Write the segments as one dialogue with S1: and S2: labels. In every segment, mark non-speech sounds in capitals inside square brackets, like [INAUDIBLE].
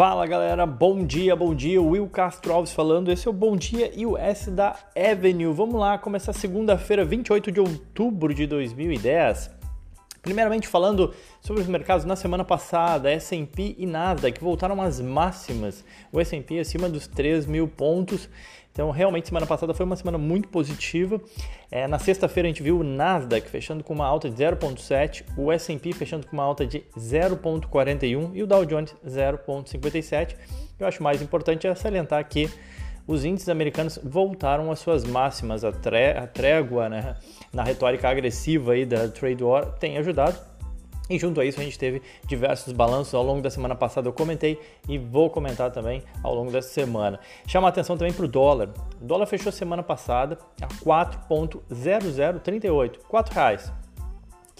S1: Fala galera, bom dia, bom dia. Will Castro Alves falando. Esse é o Bom Dia US da Avenue. Vamos lá, começar segunda-feira, 28 de outubro de 2010. Primeiramente falando sobre os mercados na semana passada, S&P e Nasdaq voltaram às máximas. O S&P acima dos 3 mil pontos. Então, realmente, semana passada foi uma semana muito positiva. É, na sexta-feira, a gente viu o Nasdaq fechando com uma alta de 0,7, o S&P fechando com uma alta de 0,41 e o Dow Jones 0,57. Eu acho mais importante é salientar que os índices americanos voltaram às suas máximas. A, trégua né, na retórica agressiva aí da trade war tem ajudado. E junto a isso a gente teve diversos balanços ao longo da semana passada, eu comentei e vou comentar também ao longo dessa semana. Chama a atenção também para o dólar. O dólar fechou semana passada a 4,0038, R$ reais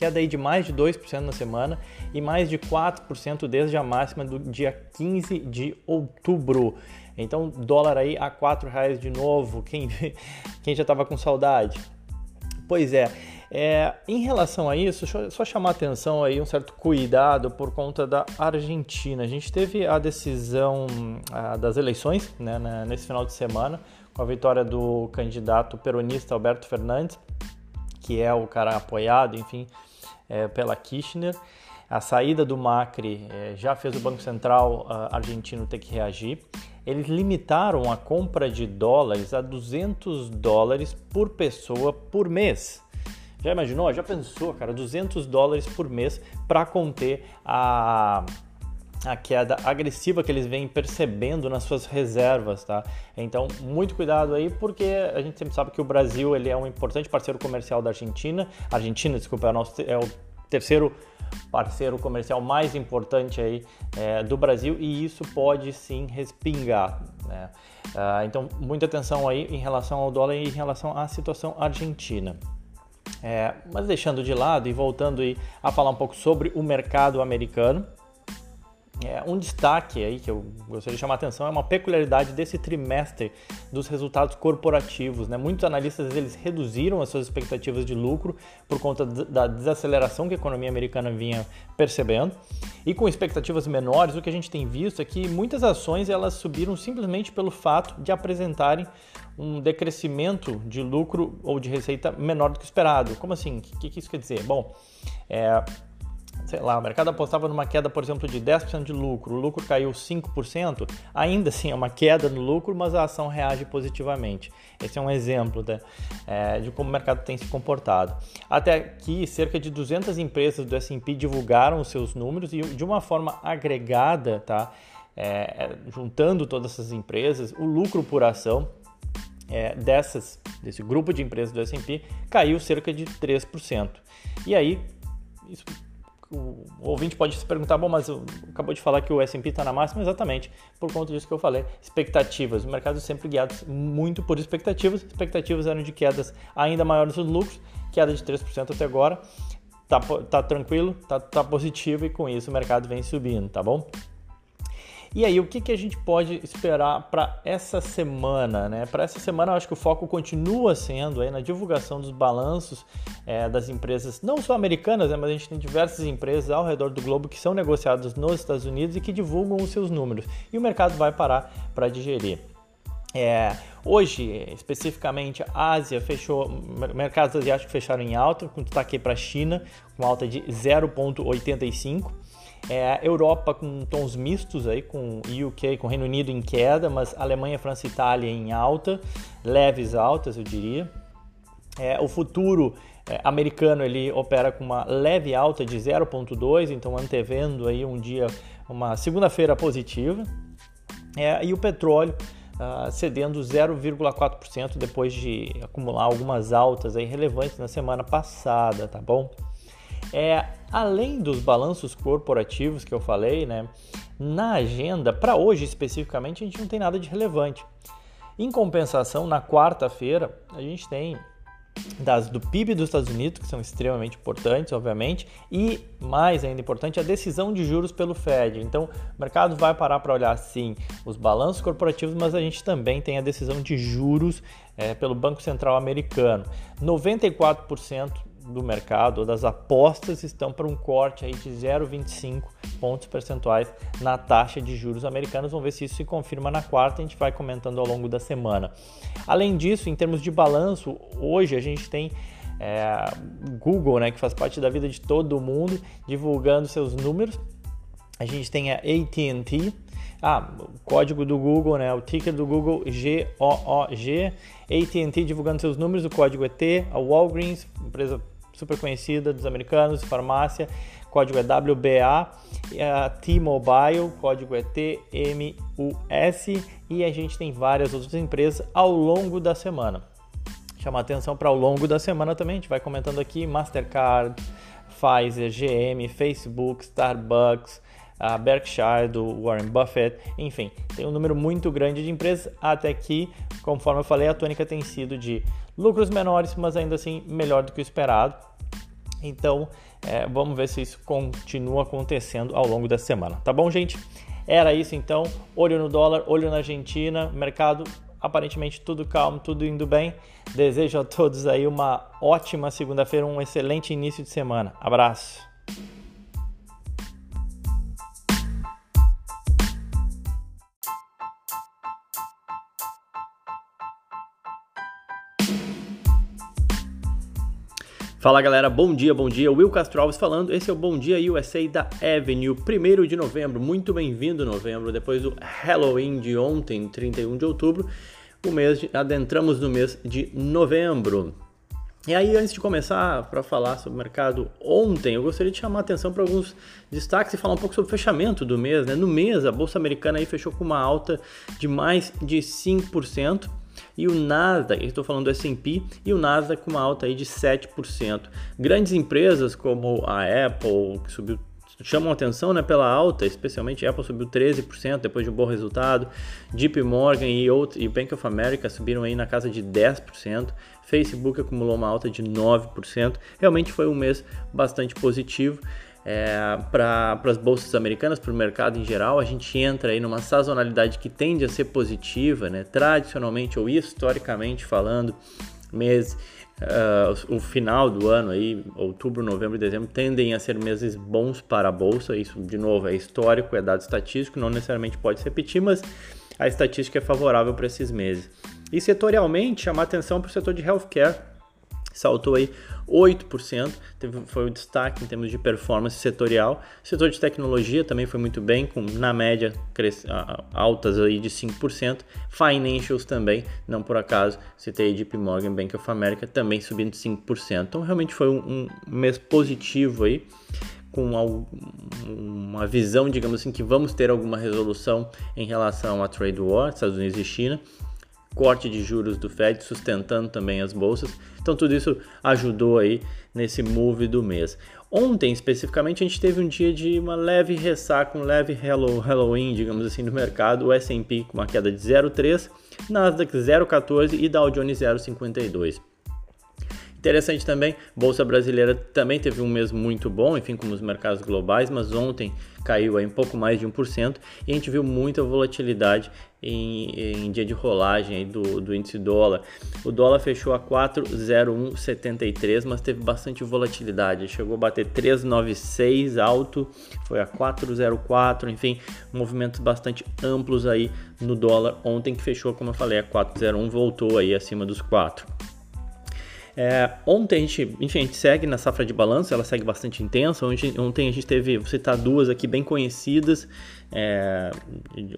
S1: queda aí de mais de 2% na semana e mais de 4% desde a máxima do dia 15 de outubro. Então, dólar aí a R$ reais de novo. Quem, [LAUGHS] quem já estava com saudade? Pois é, é, em relação a isso, só chamar atenção aí um certo cuidado por conta da Argentina. A gente teve a decisão a, das eleições né, nesse final de semana, com a vitória do candidato peronista Alberto Fernandes, que é o cara apoiado, enfim, é, pela Kirchner. A saída do Macri é, já fez o Banco Central uh, argentino ter que reagir. Eles limitaram a compra de dólares a 200 dólares por pessoa por mês. Já imaginou? Já pensou, cara? 200 dólares por mês para conter a a queda agressiva que eles vêm percebendo nas suas reservas, tá? Então, muito cuidado aí, porque a gente sempre sabe que o Brasil ele é um importante parceiro comercial da Argentina. Argentina, desculpa, é o, nosso, é o terceiro parceiro comercial mais importante aí é, do Brasil e isso pode sim respingar. Né? Ah, então, muita atenção aí em relação ao dólar e em relação à situação argentina. É, mas deixando de lado e voltando aí a falar um pouco sobre o mercado americano, é, um destaque aí que eu gostaria de chamar a atenção é uma peculiaridade desse trimestre dos resultados corporativos. Né? Muitos analistas eles reduziram as suas expectativas de lucro por conta da desaceleração que a economia americana vinha percebendo. E com expectativas menores, o que a gente tem visto é que muitas ações elas subiram simplesmente pelo fato de apresentarem um decrescimento de lucro ou de receita menor do que esperado. Como assim? O que, que isso quer dizer? Bom, é, sei lá, o mercado apostava numa queda, por exemplo, de 10% de lucro, o lucro caiu 5%, ainda assim é uma queda no lucro, mas a ação reage positivamente. Esse é um exemplo né, é, de como o mercado tem se comportado. Até aqui, cerca de 200 empresas do S&P divulgaram os seus números e de uma forma agregada, tá, é, é, juntando todas essas empresas, o lucro por ação é, dessas, desse grupo de empresas do S&P caiu cerca de 3%. E aí, isso o ouvinte pode se perguntar, bom, mas acabou de falar que o S&P está na máxima, exatamente, por conta disso que eu falei, expectativas. O mercado é sempre guiado muito por expectativas, expectativas eram de quedas ainda maiores nos lucros, queda de 3% até agora, tá, tá tranquilo, tá, tá positivo e com isso o mercado vem subindo, tá bom? E aí, o que, que a gente pode esperar para essa semana? Né? Para essa semana, eu acho que o foco continua sendo aí na divulgação dos balanços é, das empresas, não só americanas, né, mas a gente tem diversas empresas ao redor do globo que são negociadas nos Estados Unidos e que divulgam os seus números. E o mercado vai parar para digerir. É, hoje, especificamente, a Ásia fechou, mercados asiáticos fecharam em alta, com destaque para a China, com alta de 0,85. É, Europa com tons mistos aí, com UK, com Reino Unido em queda, mas Alemanha, França e Itália em alta, leves altas, eu diria. É, o futuro é, americano ele opera com uma leve alta de 0,2, então antevendo aí um dia, uma segunda-feira positiva. É, e o petróleo uh, cedendo 0,4% depois de acumular algumas altas aí relevantes na semana passada, tá bom? É, além dos balanços corporativos que eu falei, né, na agenda, para hoje especificamente, a gente não tem nada de relevante. Em compensação, na quarta-feira, a gente tem das do PIB dos Estados Unidos, que são extremamente importantes, obviamente, e mais ainda importante, a decisão de juros pelo Fed. Então, o mercado vai parar para olhar sim os balanços corporativos, mas a gente também tem a decisão de juros é, pelo Banco Central americano. 94% do mercado, ou das apostas, estão para um corte aí de 0,25 pontos percentuais na taxa de juros americanos. Vamos ver se isso se confirma na quarta, a gente vai comentando ao longo da semana. Além disso, em termos de balanço, hoje a gente tem é, Google, né, que faz parte da vida de todo mundo, divulgando seus números. A gente tem a AT&T, ah, o código do Google, né? O ticker do Google G-O-O-G. AT&T divulgando seus números, o código T. A Walgreens, empresa super conhecida dos americanos, farmácia, código é WBA. A T-Mobile, código é TMUS. E a gente tem várias outras empresas ao longo da semana. Chamar atenção para ao longo da semana também, a gente vai comentando aqui Mastercard, Pfizer, GM, Facebook, Starbucks, a Berkshire, do Warren Buffett, enfim, tem um número muito grande de empresas, até que, conforme eu falei, a tônica tem sido de lucros menores, mas ainda assim melhor do que o esperado. Então, é, vamos ver se isso continua acontecendo ao longo da semana. Tá bom, gente? Era isso então. Olho no dólar, olho na Argentina, mercado aparentemente tudo calmo, tudo indo bem. Desejo a todos aí uma ótima segunda-feira, um excelente início de semana. Abraço. Fala galera, bom dia, bom dia. Will Castro Alves falando. Esse é o Bom Dia USA da Avenue, 1 de novembro. Muito bem-vindo novembro, depois do Halloween de ontem, 31 de outubro. O mês de, adentramos no mês de novembro. E aí, antes de começar para falar sobre o mercado ontem, eu gostaria de chamar a atenção para alguns destaques e falar um pouco sobre o fechamento do mês. Né? No mês, a Bolsa Americana aí fechou com uma alta de mais de 5% e o Nasdaq, estou falando do S&P, e o Nasdaq com uma alta aí de 7%. Grandes empresas como a Apple, que subiu chamam atenção né, pela alta, especialmente a Apple subiu 13% depois de um bom resultado, JP Morgan e, outro, e Bank of America subiram aí na casa de 10%, Facebook acumulou uma alta de 9%, realmente foi um mês bastante positivo é, para as bolsas americanas, para o mercado em geral, a gente entra aí numa sazonalidade que tende a ser positiva, né? tradicionalmente ou historicamente falando, mês, uh, o final do ano aí, outubro, novembro e dezembro, tendem a ser meses bons para a bolsa. Isso, de novo, é histórico, é dado estatístico, não necessariamente pode se repetir, mas a estatística é favorável para esses meses. E setorialmente, chamar atenção para o setor de healthcare, saltou aí 8%, teve, foi o destaque em termos de performance setorial. O setor de tecnologia também foi muito bem, com na média altas aí de 5%. Financials também, não por acaso, citei JP Morgan, Bank of America, também subindo 5%. Então realmente foi um, um mês positivo aí com uma visão, digamos assim, que vamos ter alguma resolução em relação à trade war, Estados Unidos e China, corte de juros do Fed sustentando também as bolsas. Então tudo isso ajudou aí nesse move do mês. Ontem, especificamente, a gente teve um dia de uma leve ressaca, um leve Halloween, digamos assim, no mercado. O S&P com uma queda de 0,3, Nasdaq 0,14 e Dow Jones 0,52. Interessante também, Bolsa Brasileira também teve um mês muito bom, enfim, como os mercados globais, mas ontem caiu aí um pouco mais de 1% e a gente viu muita volatilidade em, em dia de rolagem do, do índice dólar. O dólar fechou a 4,0173, mas teve bastante volatilidade, chegou a bater 396 alto, foi a 404, enfim, movimentos bastante amplos aí no dólar ontem que fechou, como eu falei, a 401, voltou aí acima dos 4. É, ontem a gente, enfim, a gente segue na safra de balanço, ela segue bastante intensa. Ontem, ontem a gente teve, vou citar duas aqui bem conhecidas, é,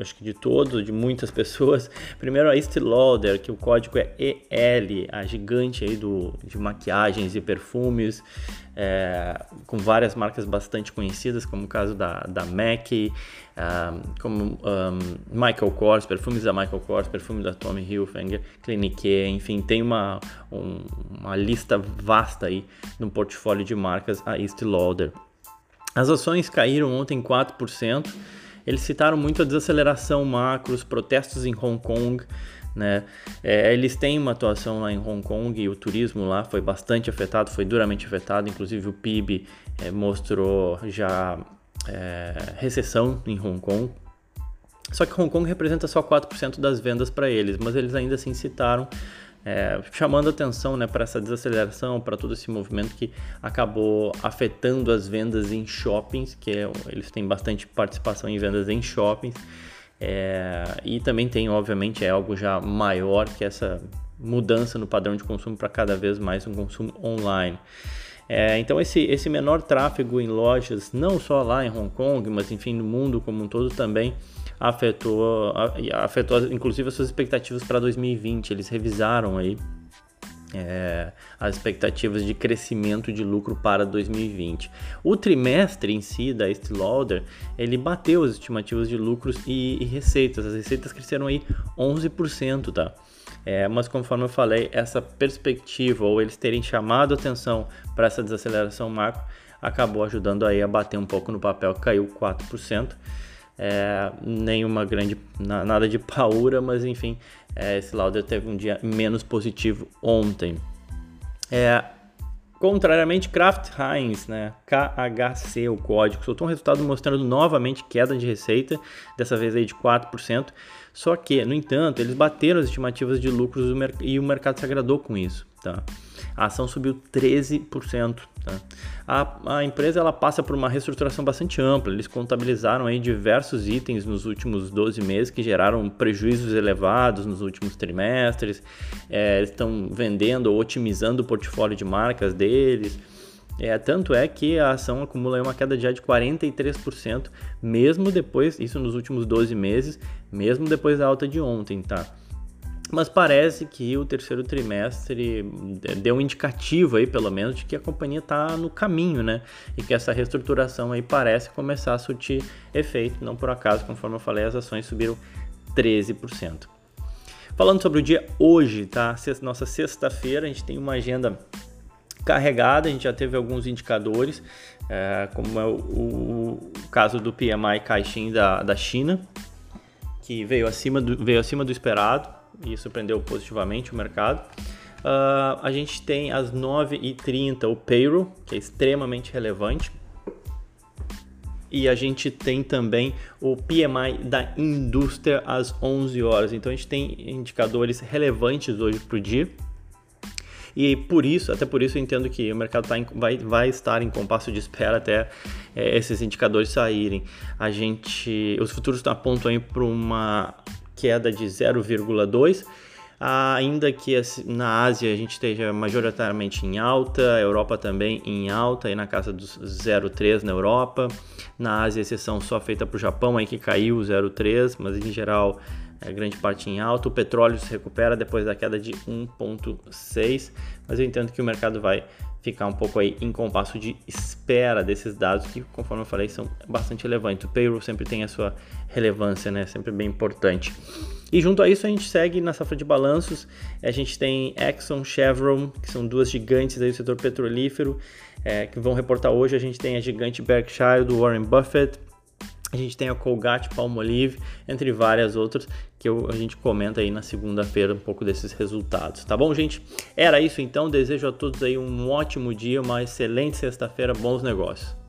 S1: acho que de todos, de muitas [LAUGHS] pessoas. Primeiro a Estée Lauder, que o código é EL, a gigante aí do, de maquiagens e perfumes, é, com várias marcas bastante conhecidas, como o caso da, da MAC, um, como um, Michael Kors, perfumes da Michael Kors, perfume da Tommy Hilfiger, Clinique, enfim, tem uma, um, uma lista vasta aí no portfólio de marcas a Estée Lauder. As ações caíram ontem 4%. Eles citaram muito a desaceleração macro, os protestos em Hong Kong, né? É, eles têm uma atuação lá em Hong Kong e o turismo lá foi bastante afetado, foi duramente afetado, inclusive o PIB é, mostrou já é, recessão em Hong Kong. Só que Hong Kong representa só 4% das vendas para eles, mas eles ainda assim citaram é, chamando atenção né, para essa desaceleração, para todo esse movimento que acabou afetando as vendas em shoppings, que é, eles têm bastante participação em vendas em shoppings. É, e também tem, obviamente, é algo já maior que essa mudança no padrão de consumo para cada vez mais um consumo online. É, então esse, esse menor tráfego em lojas, não só lá em Hong Kong, mas enfim no mundo como um todo também afetou, afetou inclusive as suas expectativas para 2020. Eles revisaram aí é, as expectativas de crescimento de lucro para 2020. O trimestre em si da Estee ele bateu as estimativas de lucros e, e receitas. As receitas cresceram aí 11%, tá? É, mas conforme eu falei, essa perspectiva ou eles terem chamado atenção para essa desaceleração macro acabou ajudando aí a bater um pouco no papel, caiu 4%. É, nenhuma grande, nada de paura, mas enfim, é, esse Lauder teve um dia menos positivo ontem. É, contrariamente, Kraft Heinz, né, KHC, o código, soltou um resultado mostrando novamente queda de receita, dessa vez aí de 4%. Só que, no entanto, eles bateram as estimativas de lucros e o mercado se agradou com isso. Tá? A ação subiu 13%. Tá? A, a, empresa ela passa por uma reestruturação bastante ampla. Eles contabilizaram aí diversos itens nos últimos 12 meses que geraram prejuízos elevados nos últimos trimestres. É, eles estão vendendo ou otimizando o portfólio de marcas deles. É, tanto é que a ação acumula uma queda de 43%, mesmo depois, isso nos últimos 12 meses, mesmo depois da alta de ontem, tá? Mas parece que o terceiro trimestre deu um indicativo aí, pelo menos, de que a companhia está no caminho, né? E que essa reestruturação aí parece começar a surtir efeito. Não por acaso, conforme eu falei, as ações subiram 13%. Falando sobre o dia hoje, tá? Nossa sexta-feira, a gente tem uma agenda carregada, a gente já teve alguns indicadores, é, como é o, o, caso do PMI Caixin da, da China, que veio acima do, veio acima do esperado e surpreendeu positivamente o mercado. Uh, a gente tem às 9h30 o payroll, que é extremamente relevante. E a gente tem também o PMI da indústria às 11 horas. Então a gente tem indicadores relevantes hoje para o dia. E por isso, até por isso, eu entendo que o mercado tá em, vai, vai estar em compasso de espera até é, esses indicadores saírem. A gente, os futuros apontam para uma queda de 0,2 ainda que na Ásia a gente esteja majoritariamente em alta, a Europa também em alta, aí na casa dos 0,3 na Europa, na Ásia exceção só feita para o Japão, aí que caiu 0,3, mas em geral é, grande parte em alta. O petróleo se recupera depois da queda de 1,6, mas eu entendo que o mercado vai ficar um pouco aí em compasso de espera desses dados que, conforme eu falei, são bastante relevantes. O payroll sempre tem a sua relevância, né? Sempre bem importante. E junto a isso a gente segue na safra de balanços. A gente tem Exxon, Chevron, que são duas gigantes aí do setor petrolífero, é, que vão reportar hoje. A gente tem a gigante Berkshire do Warren Buffett, a gente tem a Colgate Palmolive, entre várias outras que eu, a gente comenta aí na segunda-feira um pouco desses resultados, tá bom, gente? Era isso então, desejo a todos aí um ótimo dia, uma excelente sexta-feira, bons negócios.